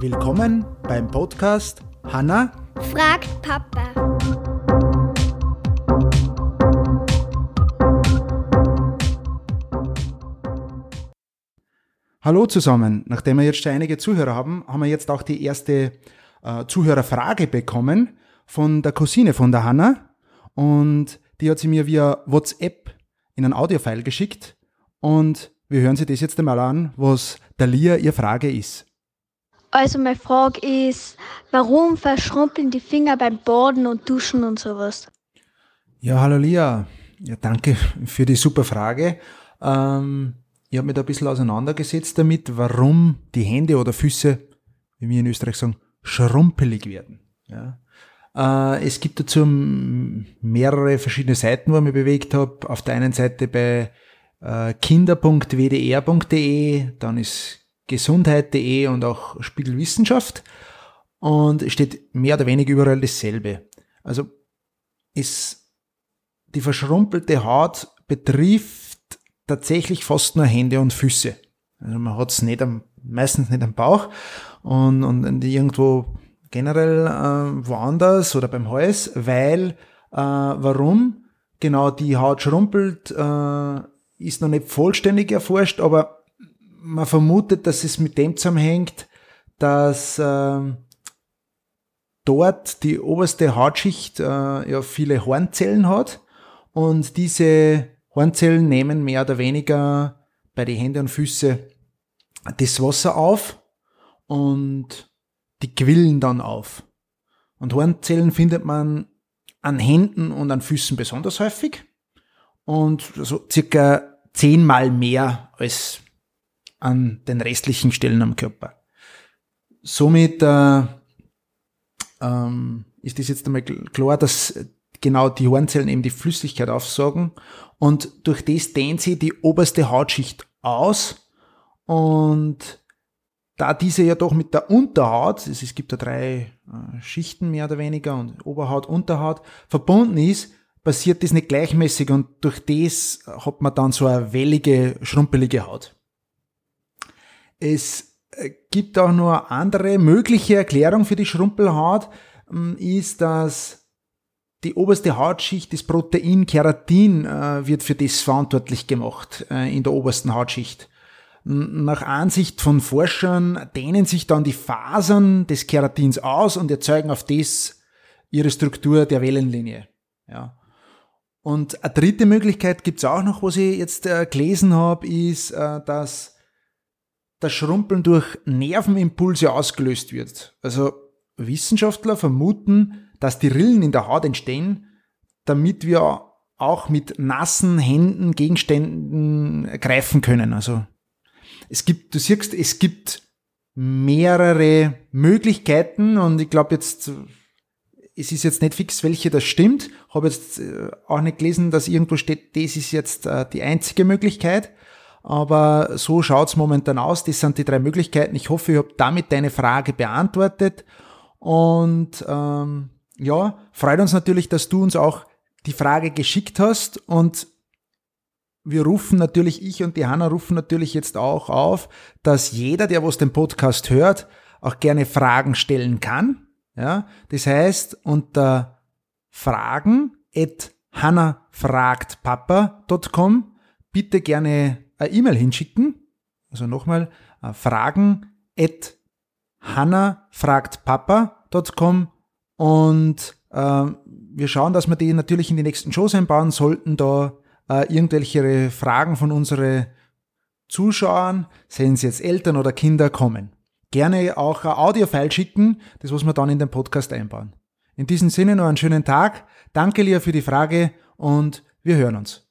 Willkommen beim Podcast Hanna fragt Papa. Hallo zusammen. Nachdem wir jetzt schon einige Zuhörer haben, haben wir jetzt auch die erste äh, Zuhörerfrage bekommen von der Cousine von der Hanna. Und die hat sie mir via WhatsApp in ein Audiofile geschickt. Und wir hören sie das jetzt einmal an, was der Lia ihre Frage ist. Also meine Frage ist, warum verschrumpeln die Finger beim Baden und Duschen und sowas? Ja, hallo Lia. Ja, danke für die super Frage. Ähm, ich habe mich da ein bisschen auseinandergesetzt damit, warum die Hände oder Füße, wie wir in Österreich sagen, schrumpelig werden. Ja. Äh, es gibt dazu mehrere verschiedene Seiten, wo ich mich bewegt habe. Auf der einen Seite bei äh, kinder.wdr.de, dann ist gesundheit.de und auch Spiegelwissenschaft. Und steht mehr oder weniger überall dasselbe. Also ist die verschrumpelte Haut betrifft tatsächlich fast nur Hände und Füße. Also man hat es nicht am, meistens nicht am Bauch und, und irgendwo generell äh, woanders oder beim Hals, weil äh, warum genau die Haut schrumpelt, äh, ist noch nicht vollständig erforscht, aber man vermutet, dass es mit dem zusammenhängt, dass äh, dort die oberste Hautschicht äh, ja viele Hornzellen hat und diese Hornzellen nehmen mehr oder weniger bei den Händen und Füßen das Wasser auf und die quillen dann auf. Und Hornzellen findet man an Händen und an Füßen besonders häufig und so circa zehnmal mehr als an den restlichen Stellen am Körper. Somit äh, ähm, ist es jetzt einmal klar, dass genau die Hornzellen eben die Flüssigkeit aufsaugen und durch das dehnt sie die oberste Hautschicht aus und da diese ja doch mit der Unterhaut, es gibt da drei äh, Schichten mehr oder weniger und Oberhaut, Unterhaut verbunden ist, passiert das nicht gleichmäßig und durch das hat man dann so eine wellige, schrumpelige Haut. Es äh, gibt auch nur andere mögliche Erklärung für die Schrumpelhaut, ähm, ist, dass die oberste Hautschicht, das Protein Keratin, äh, wird für das verantwortlich gemacht äh, in der obersten Hautschicht. Nach Ansicht von Forschern dehnen sich dann die Fasern des Keratins aus und erzeugen auf das ihre Struktur der Wellenlinie. Ja. Und eine dritte Möglichkeit gibt's auch noch, was ich jetzt äh, gelesen habe, ist, äh, dass das Schrumpeln durch Nervenimpulse ausgelöst wird. Also Wissenschaftler vermuten, dass die Rillen in der Haut entstehen, damit wir auch mit nassen Händen Gegenständen greifen können. Also es gibt, du siehst, es gibt mehrere Möglichkeiten und ich glaube jetzt, es ist jetzt nicht fix, welche das stimmt. Habe jetzt äh, auch nicht gelesen, dass irgendwo steht, das ist jetzt äh, die einzige Möglichkeit. Aber so schaut's momentan aus. Das sind die drei Möglichkeiten. Ich hoffe, ich habe damit deine Frage beantwortet. Und ähm, ja, freut uns natürlich, dass du uns auch die Frage geschickt hast und wir rufen natürlich, ich und die Hanna rufen natürlich jetzt auch auf, dass jeder, der was den Podcast hört, auch gerne Fragen stellen kann. Ja, das heißt, unter fragen at hannafragtpapa.com bitte gerne eine E-Mail hinschicken. Also nochmal, äh, fragen at hannafragtpapa.com und äh, wir schauen, dass wir die natürlich in die nächsten Shows einbauen sollten, da äh, irgendwelche Fragen von unseren Zuschauern, seien sie jetzt Eltern oder Kinder, kommen. Gerne auch ein Audio-File schicken, das was wir dann in den Podcast einbauen. In diesem Sinne noch einen schönen Tag. Danke, Lia, für die Frage und wir hören uns.